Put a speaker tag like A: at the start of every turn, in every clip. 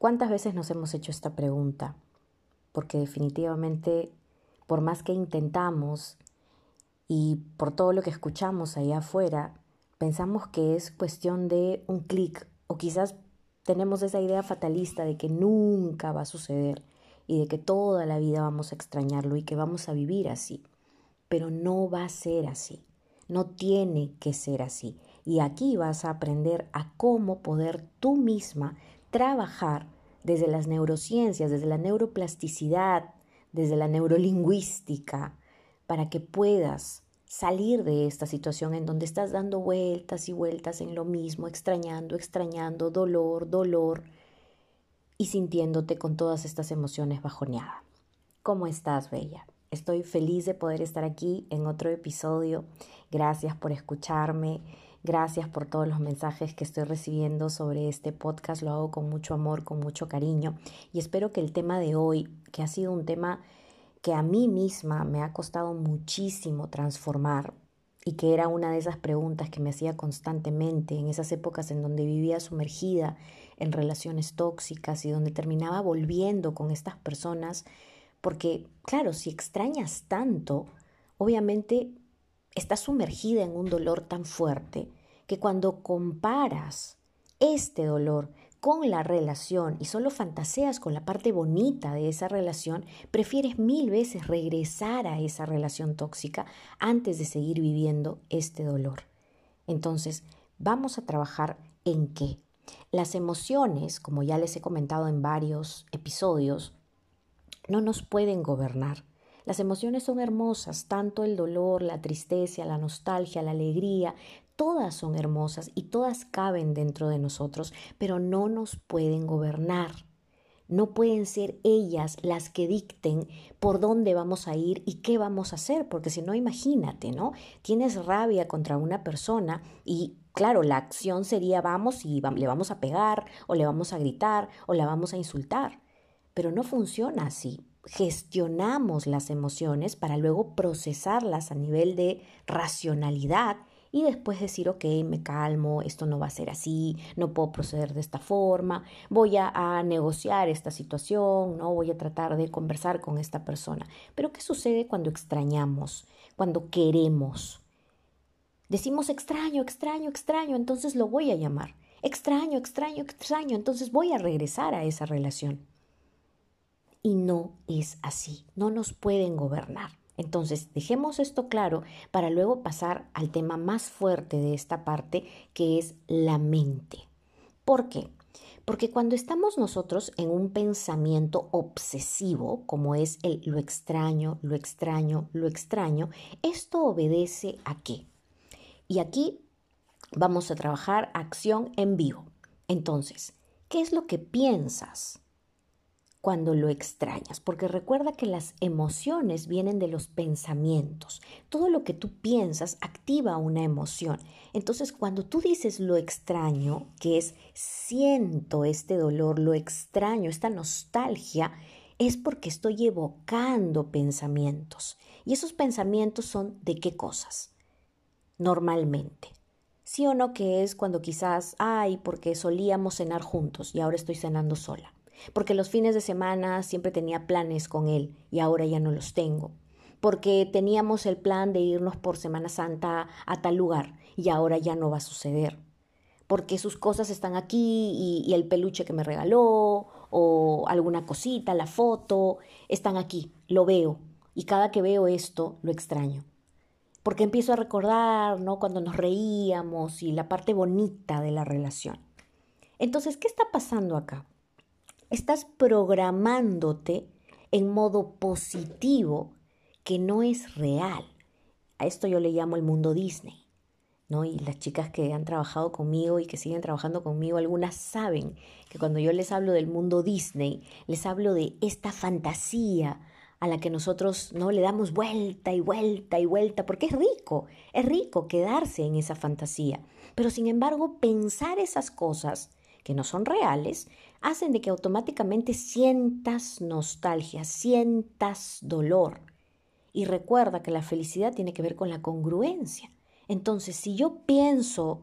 A: ¿Cuántas veces nos hemos hecho esta pregunta? Porque definitivamente, por más que intentamos y por todo lo que escuchamos allá afuera, pensamos que es cuestión de un clic o quizás tenemos esa idea fatalista de que nunca va a suceder y de que toda la vida vamos a extrañarlo y que vamos a vivir así. Pero no va a ser así, no tiene que ser así. Y aquí vas a aprender a cómo poder tú misma trabajar desde las neurociencias, desde la neuroplasticidad, desde la neurolingüística, para que puedas salir de esta situación en donde estás dando vueltas y vueltas en lo mismo, extrañando, extrañando, dolor, dolor y sintiéndote con todas estas emociones bajoneada. ¿Cómo estás, Bella? Estoy feliz de poder estar aquí en otro episodio. Gracias por escucharme. Gracias por todos los mensajes que estoy recibiendo sobre este podcast. Lo hago con mucho amor, con mucho cariño. Y espero que el tema de hoy, que ha sido un tema que a mí misma me ha costado muchísimo transformar y que era una de esas preguntas que me hacía constantemente en esas épocas en donde vivía sumergida en relaciones tóxicas y donde terminaba volviendo con estas personas, porque claro, si extrañas tanto, obviamente estás sumergida en un dolor tan fuerte que cuando comparas este dolor con la relación y solo fantaseas con la parte bonita de esa relación, prefieres mil veces regresar a esa relación tóxica antes de seguir viviendo este dolor. Entonces, vamos a trabajar en qué. Las emociones, como ya les he comentado en varios episodios, no nos pueden gobernar. Las emociones son hermosas, tanto el dolor, la tristeza, la nostalgia, la alegría, todas son hermosas y todas caben dentro de nosotros, pero no nos pueden gobernar. No pueden ser ellas las que dicten por dónde vamos a ir y qué vamos a hacer, porque si no, imagínate, ¿no? Tienes rabia contra una persona y claro, la acción sería vamos y le vamos a pegar o le vamos a gritar o la vamos a insultar, pero no funciona así gestionamos las emociones para luego procesarlas a nivel de racionalidad y después decir, ok, me calmo, esto no va a ser así, no puedo proceder de esta forma, voy a, negociar esta situación, no voy a tratar de conversar con esta persona. Pero ¿qué sucede cuando extrañamos, cuando queremos? Decimos extraño, extraño, extraño, entonces lo voy a llamar. Extraño, extraño, extraño, entonces voy a regresar a esa relación y no es así, no nos pueden gobernar. Entonces, dejemos esto claro para luego pasar al tema más fuerte de esta parte, que es la mente. ¿Por qué? Porque cuando estamos nosotros en un pensamiento obsesivo, como es el lo extraño, lo extraño, lo extraño, esto obedece a qué? Y aquí vamos a trabajar acción en vivo. Entonces, ¿qué es lo que piensas? Cuando lo extrañas, porque recuerda que las emociones vienen de los pensamientos. Todo lo que tú piensas activa una emoción. Entonces, cuando tú dices lo extraño, que es siento este dolor, lo extraño, esta nostalgia, es porque estoy evocando pensamientos. Y esos pensamientos son de qué cosas? Normalmente. Sí o no que es cuando quizás, ay, porque solíamos cenar juntos y ahora estoy cenando sola porque los fines de semana siempre tenía planes con él y ahora ya no los tengo, porque teníamos el plan de irnos por Semana Santa a tal lugar y ahora ya no va a suceder, porque sus cosas están aquí y, el peluche que me regaló o alguna cosita, la foto, están aquí, lo veo y cada que veo esto lo extraño. porque empiezo a recordar, ¿no? Cuando nos reíamos y la parte bonita de la relación. Entonces, ¿qué está pasando acá? Estás programándote en modo positivo que no es real. A esto yo le llamo el mundo Disney. ¿no? Y las chicas que han trabajado conmigo y que siguen trabajando conmigo, algunas saben que cuando yo les hablo del mundo Disney, les hablo de esta fantasía a la que nosotros no le damos vuelta y vuelta y vuelta, porque es rico, es rico quedarse en esa fantasía. Pero sin embargo, pensar esas cosas que no son reales, hacen de que automáticamente sientas nostalgia, sientas dolor. Y recuerda que la felicidad tiene que ver con la congruencia. Entonces, si yo pienso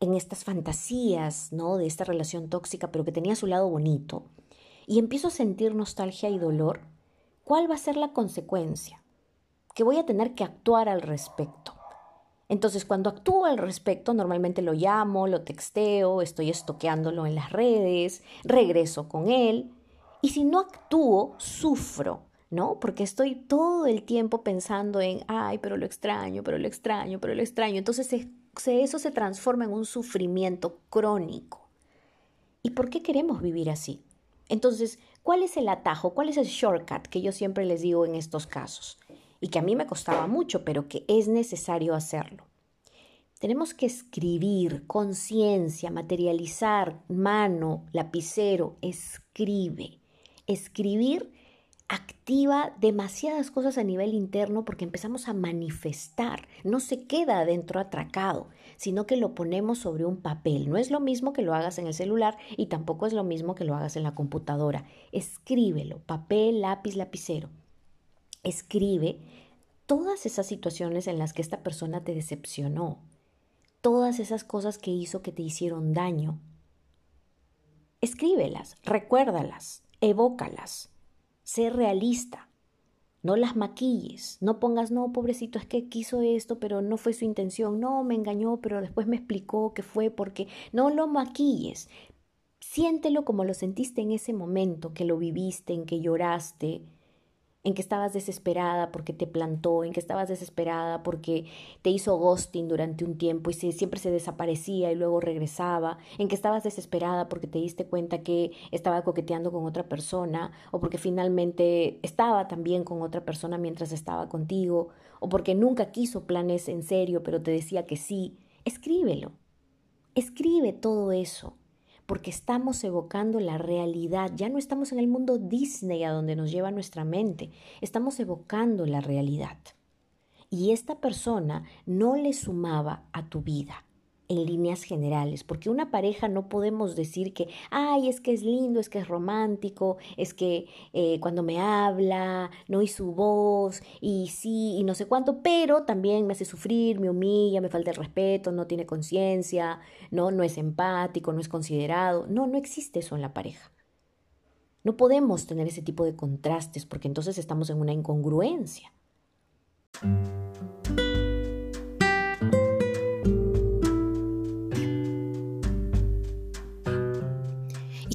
A: en estas fantasías, ¿no? De esta relación tóxica, pero que tenía su lado bonito, y empiezo a sentir nostalgia y dolor, ¿cuál va a ser la consecuencia? Que voy a tener que actuar al respecto. Entonces, cuando actúo al respecto, normalmente lo llamo, lo texteo, estoy estoqueándolo en las redes, regreso con él. Y si no actúo, sufro, ¿no? Porque estoy todo el tiempo pensando en, ay, pero lo extraño, pero lo extraño, pero lo extraño. Entonces, eso se transforma en un sufrimiento crónico. ¿Y por qué queremos vivir así? Entonces, ¿cuál es el atajo? ¿Cuál es el shortcut que yo siempre les digo en estos casos? Y que a mí me costaba mucho, pero que es necesario hacerlo. Tenemos que escribir, conciencia, materializar, mano, lapicero, escribe. Escribir activa demasiadas cosas a nivel interno porque empezamos a manifestar. No se queda adentro atracado, sino que lo ponemos sobre un papel. No es lo mismo que lo hagas en el celular y tampoco es lo mismo que lo hagas en la computadora. Escríbelo, papel, lápiz, lapicero escribe todas esas situaciones en las que esta persona te decepcionó, todas esas cosas que hizo que te hicieron daño. Escríbelas, recuérdalas, evócalas, sé realista. No las maquilles, no pongas, no, pobrecito, es que quiso esto, pero no fue su intención, no, me engañó, pero después me explicó que fue porque, no lo maquilles, siéntelo como lo sentiste en ese momento, que lo viviste, en que lloraste, en que estabas desesperada porque te plantó, en que estabas desesperada porque te hizo ghosting durante un tiempo y siempre se desaparecía y luego regresaba, en que estabas desesperada porque te diste cuenta que estaba coqueteando con otra persona o porque finalmente estaba también con otra persona mientras estaba contigo o porque nunca quiso planes en serio pero te decía que sí, escríbelo. Escribe todo eso porque estamos evocando la realidad. Ya no estamos en el mundo Disney a donde nos lleva nuestra mente, estamos evocando la realidad. Y esta persona no le sumaba a tu vida en líneas generales, porque una pareja no podemos decir que, ay, es que es lindo, es que es romántico, es que eh, cuando me habla, no y su voz, y sí, y no sé cuánto, pero también me hace sufrir, me humilla, me falta el respeto, no tiene conciencia, no, no es empático, no es considerado. No, no existe eso en la pareja. No podemos tener ese tipo de contrastes porque entonces estamos en una incongruencia.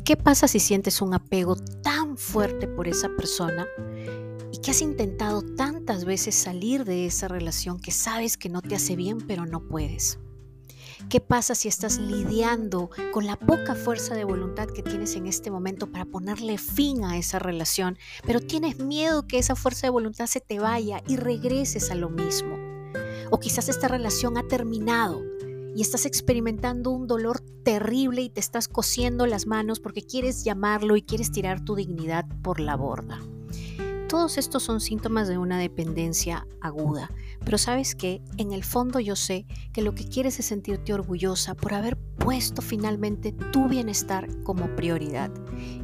A: ¿Qué pasa si sientes un apego tan fuerte por esa persona y que has intentado tantas veces salir de esa relación que sabes que no te hace bien pero no puedes? ¿Qué pasa si estás lidiando con la poca fuerza de voluntad que tienes en este momento para ponerle fin a esa relación, pero tienes miedo que esa fuerza de voluntad se te vaya y regreses a lo mismo? O quizás esta relación ha terminado y estás experimentando un dolor terrible y te estás cosiendo las manos porque quieres llamarlo y quieres tirar tu dignidad por la borda. Todos estos son síntomas de una dependencia aguda, pero sabes que en el fondo yo sé que lo que quieres es sentirte orgullosa por haber puesto finalmente tu bienestar como prioridad.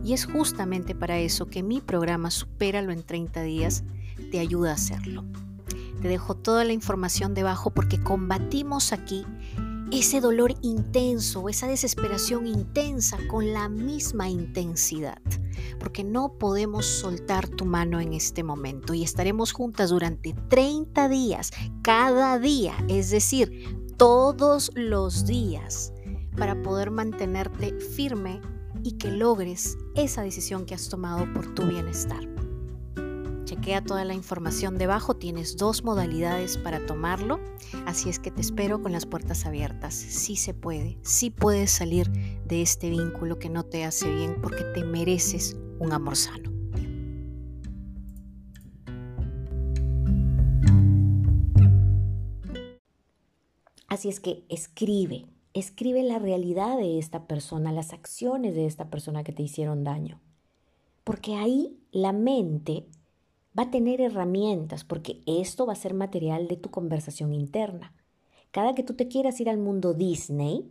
A: Y es justamente para eso que mi programa Supéralo en 30 días te ayuda a hacerlo. Te dejo toda la información debajo porque combatimos aquí ese dolor intenso, esa desesperación intensa con la misma intensidad, porque no podemos soltar tu mano en este momento y estaremos juntas durante 30 días, cada día, es decir, todos los días, para poder mantenerte firme y que logres esa decisión que has tomado por tu bienestar. Chequea toda la información debajo, tienes dos modalidades para tomarlo, así es que te espero con las puertas abiertas. Sí se puede, sí puedes salir de este vínculo que no te hace bien porque te mereces un amor sano. Así es que escribe, escribe la realidad de esta persona, las acciones de esta persona que te hicieron daño. Porque ahí la mente va a tener herramientas, porque esto va a ser material de tu conversación interna. Cada que tú te quieras ir al mundo Disney,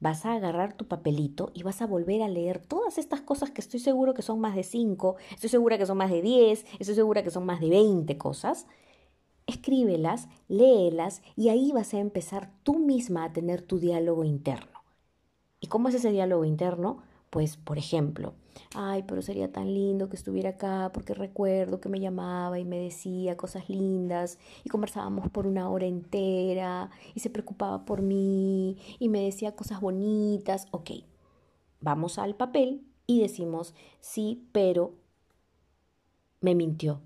A: vas a agarrar tu papelito y vas a volver a leer todas estas cosas que estoy seguro que son más de 5, estoy segura que son más de 10, estoy segura que son más de 20 cosas, escríbelas, léelas y ahí vas a empezar tú misma a tener tu diálogo interno. ¿Y cómo es ese diálogo interno? Pues, por ejemplo, ay, pero sería tan lindo que estuviera acá porque recuerdo que me llamaba y me decía cosas lindas y conversábamos por una hora entera y se preocupaba por mí y me decía cosas bonitas. Ok, vamos al papel y decimos, sí, pero me mintió,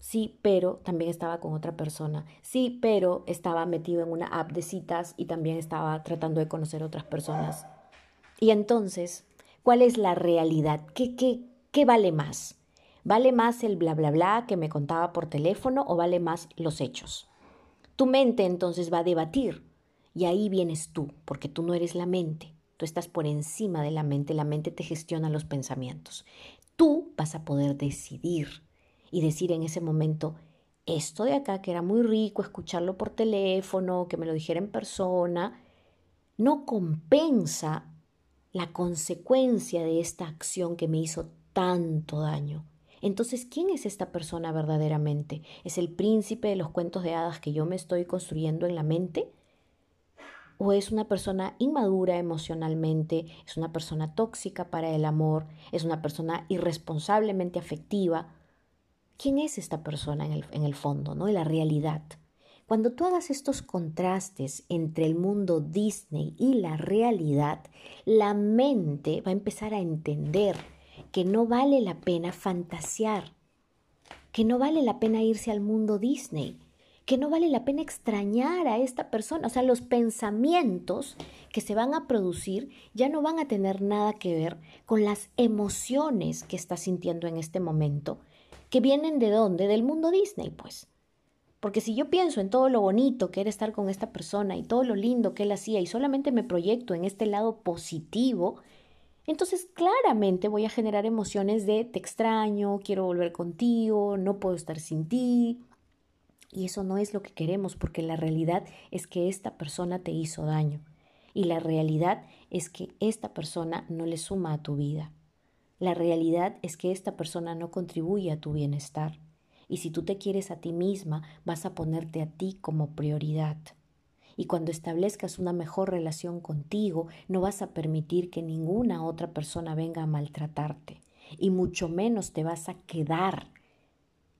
A: Sí, pero también estaba con otra persona. Sí, pero estaba metido en una app de citas y también estaba tratando de conocer otras personas. Y entonces, ¿cuál es la realidad? ¿Qué, qué, qué vale más? ¿Vale más el bla bla bla que me contaba por teléfono o vale más los hechos? Tu mente entonces va a debatir y ahí vienes tú, porque tú no eres la mente. Tú estás por encima de la mente, la mente te gestiona los pensamientos. Tú vas a poder decidir y decir en ese momento, esto de acá, que era muy rico escucharlo por teléfono, que me lo dijera en persona, no compensa la consecuencia de esta acción que me hizo tanto daño. Entonces, ¿quién es esta persona verdaderamente? ¿Es el príncipe de los cuentos de hadas que yo me estoy construyendo en la mente? ¿O es una persona inmadura emocionalmente? ¿Es una persona tóxica para el amor? ¿Es una persona irresponsablemente afectiva? quién es esta persona en el, en el fondo, ¿no? En la realidad. Cuando tú hagas estos contrastes entre el mundo Disney y la realidad, la mente va a empezar a entender que no vale la pena fantasear, que no vale la pena irse al mundo Disney, que no vale la pena extrañar a esta persona. O sea, los pensamientos que se van a producir ya no van a tener nada que ver con las emociones que estás sintiendo en este momento, que vienen de dónde? Del mundo Disney, pues. Porque si yo pienso en todo lo bonito que era estar con esta persona y todo lo lindo que él hacía y solamente me proyecto en este lado positivo, entonces claramente voy a generar emociones de te extraño, quiero volver contigo, no puedo estar sin ti. Y eso no es lo que queremos porque la realidad es que esta persona te hizo daño. Y la realidad es que esta persona no le suma a tu vida. La realidad es que esta persona no contribuye a tu bienestar. Y si tú te quieres a ti misma, vas a ponerte a ti como prioridad. Y cuando establezcas una mejor relación contigo, no vas a permitir que ninguna otra persona venga a maltratarte. Y mucho menos te vas a quedar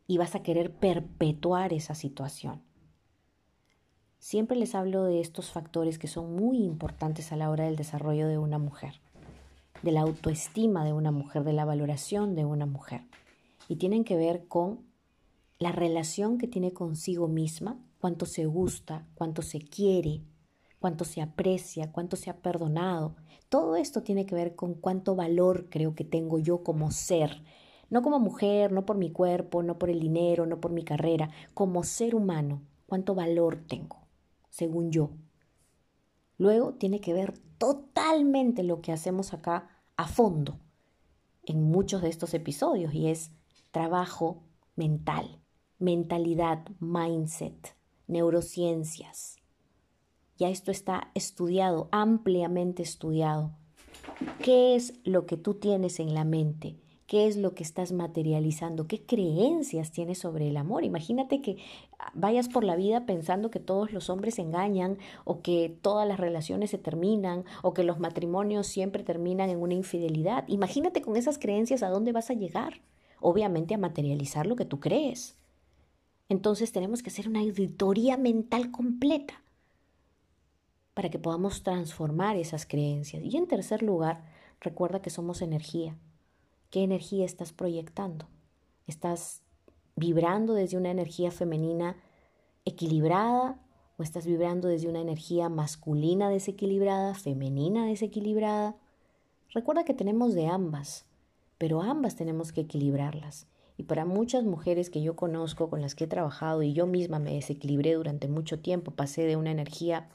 A: y vas a querer perpetuar esa situación. Siempre les hablo de estos factores que son muy importantes a la hora del desarrollo de una mujer de la autoestima de una mujer, de la valoración de una mujer. Y tienen que ver con la relación que tiene consigo misma, cuánto se gusta, cuánto se quiere, cuánto se aprecia, cuánto se ha perdonado. Todo esto tiene que ver con cuánto valor creo que tengo yo como ser, no como mujer, no por mi cuerpo, no por el dinero, no por mi carrera, como ser humano, cuánto valor tengo, según yo. Luego tiene que ver totalmente lo que hacemos acá a fondo en muchos de estos episodios y es trabajo mental, mentalidad, mindset, neurociencias. Ya esto está estudiado, ampliamente estudiado. ¿Qué es lo que tú tienes en la mente? qué es lo que estás materializando, qué creencias tienes sobre el amor. Imagínate que vayas por la vida pensando que todos los hombres engañan o que todas las relaciones se terminan o que los matrimonios siempre terminan en una infidelidad. Imagínate con esas creencias a dónde vas a llegar. Obviamente a materializar lo que tú crees. Entonces tenemos que hacer una auditoría mental completa para que podamos transformar esas creencias. Y en tercer lugar, recuerda que somos energía ¿Qué energía estás proyectando? ¿Estás vibrando desde una energía femenina equilibrada o estás vibrando desde una energía masculina desequilibrada, femenina desequilibrada. Recuerda que tenemos de ambas, pero ambas tenemos que equilibrarlas. Y para muchas mujeres que yo conozco, con las que he trabajado y yo misma me desequilibré durante mucho tiempo, pasé de una energía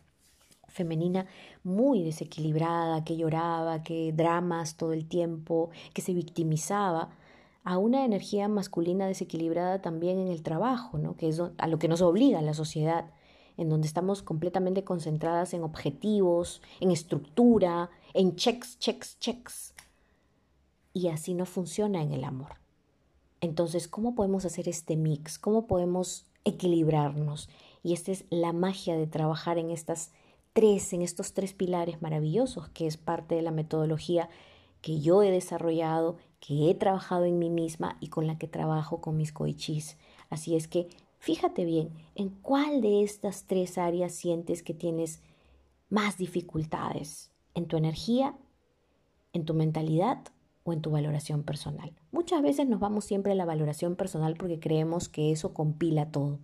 A: femenina muy desequilibrada, que lloraba, que dramas todo el tiempo, que se victimizaba, a una energía masculina desequilibrada también en el trabajo, ¿no? que es a lo que nos obliga la sociedad, en donde estamos completamente concentradas en objetivos, en estructura, en checks, checks, checks. Y así no funciona en el amor. Entonces, ¿cómo podemos hacer este mix? ¿Cómo podemos equilibrarnos? Y esta es la magia de trabajar en estas tres, en estos tres pilares maravillosos, que es parte de la metodología que yo he desarrollado, que he trabajado en mí misma y con la que trabajo con mis coichis. Así es que fíjate bien en cuál de estas tres áreas sientes que tienes más dificultades, en tu energía, en tu mentalidad o en tu valoración personal. Muchas veces nos vamos siempre a la valoración personal porque creemos que eso compila todo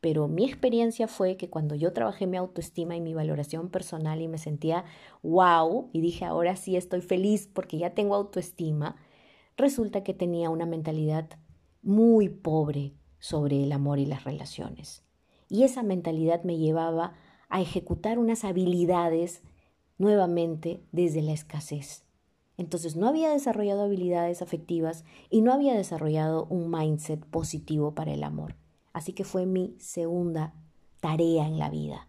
A: pero mi experiencia fue que cuando yo trabajé mi autoestima y mi valoración personal y me sentía wow y dije ahora sí estoy feliz porque ya tengo autoestima, resulta que tenía una mentalidad muy pobre sobre el amor y las relaciones. Y esa mentalidad me llevaba a ejecutar unas habilidades nuevamente desde la escasez. Entonces no había desarrollado habilidades afectivas y no había desarrollado un mindset positivo para el amor. Así que fue mi segunda tarea en la vida.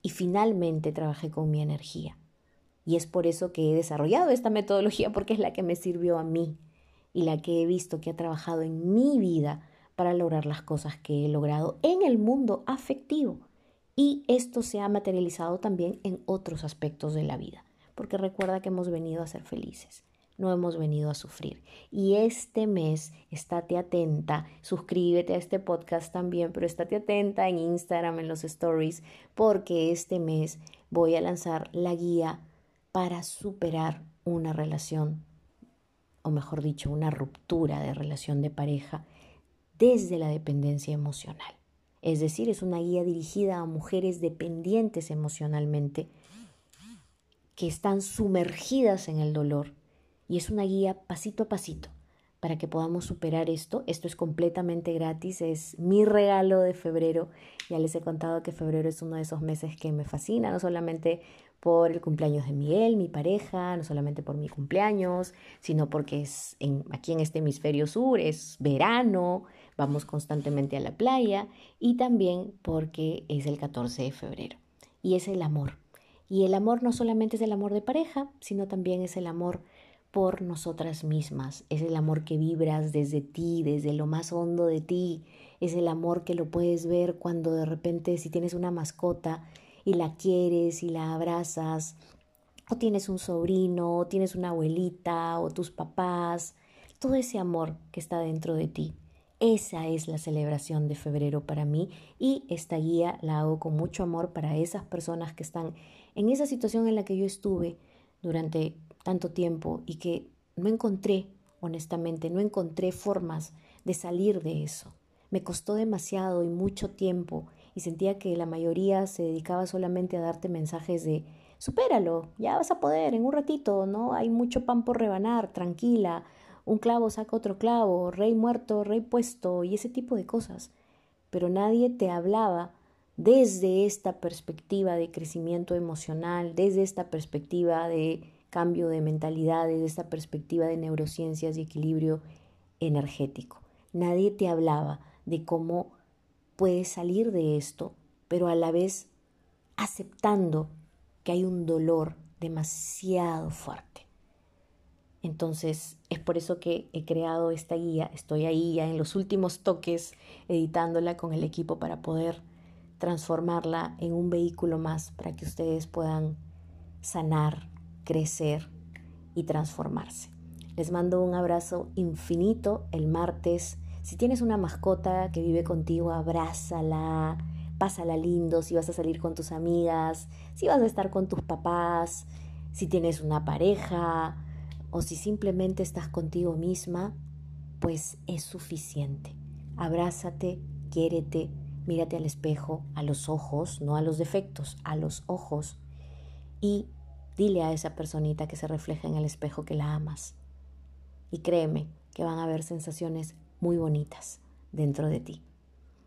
A: Y finalmente trabajé con mi energía. Y es por eso que he desarrollado esta metodología porque es la que me sirvió a mí y la que he visto que ha trabajado en mi vida para lograr las cosas que he logrado en el mundo afectivo. Y esto se ha materializado también en otros aspectos de la vida, porque recuerda que hemos venido a ser felices no hemos venido a sufrir. Y este mes, estate atenta, suscríbete a este podcast también, pero estate atenta en Instagram, en los stories, porque este mes voy a lanzar la guía para superar una relación, o mejor dicho, una ruptura de relación de pareja desde la dependencia emocional. Es decir, es una guía dirigida a mujeres dependientes emocionalmente que están sumergidas en el dolor y es una guía pasito a pasito para que podamos superar esto. Esto es completamente gratis, es mi regalo de febrero. Ya les he contado que febrero es uno de esos meses que me fascina, no solamente por el cumpleaños de Miguel, mi pareja, no solamente por mi cumpleaños, sino porque es en, aquí en este hemisferio sur, es verano, vamos constantemente a la playa y también porque es el 14 de febrero y es el amor. Y el amor no solamente es el amor de pareja, sino también es el amor por nosotras mismas. Es el amor que vibras desde ti, desde lo más hondo de ti. Es el amor que lo puedes ver cuando de repente si tienes una mascota y la quieres y la abrazas, o tienes un sobrino, o tienes una abuelita, o tus papás, todo ese amor que está dentro de ti. Esa es la celebración de febrero para mí y esta guía la hago con mucho amor para esas personas que están en esa situación en la que yo estuve durante tanto tiempo y que no encontré, honestamente, no encontré formas de salir de eso. Me costó demasiado y mucho tiempo y sentía que la mayoría se dedicaba solamente a darte mensajes de supéralo, ya vas a poder en un ratito, ¿no? Hay mucho pan por rebanar, tranquila, un clavo saca otro clavo, rey muerto, rey puesto y ese tipo de cosas. Pero nadie te hablaba desde esta perspectiva de crecimiento emocional, desde esta perspectiva de cambio de mentalidad desde esta perspectiva de neurociencias y equilibrio energético. Nadie te hablaba de cómo puedes salir de esto, pero a la vez aceptando que hay un dolor demasiado fuerte. Entonces es por eso que he creado esta guía, estoy ahí ya en los últimos toques editándola con el equipo para poder transformarla en un vehículo más para que ustedes puedan sanar, crecer y transformarse. Les mando un abrazo infinito el martes. Si tienes una mascota que vive contigo, abrázala, pásala lindo, si vas a salir con tus amigas, si vas a estar con tus papás, si tienes una pareja o si simplemente estás contigo misma, pues es suficiente. Abrázate, quiérete, mírate al espejo, a los ojos, no a los defectos, a los ojos. Y dile a esa personita que se refleja en el espejo que la amas. Y créeme que van a haber sensaciones muy bonitas dentro de ti.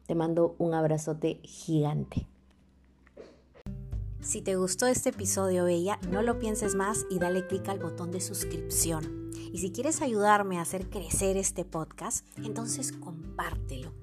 A: Te mando un abrazote gigante.
B: Si te gustó este episodio, Bella, no lo pienses más y dale clic al botón de suscripción. Y si quieres ayudarme a hacer crecer este podcast, entonces compártelo.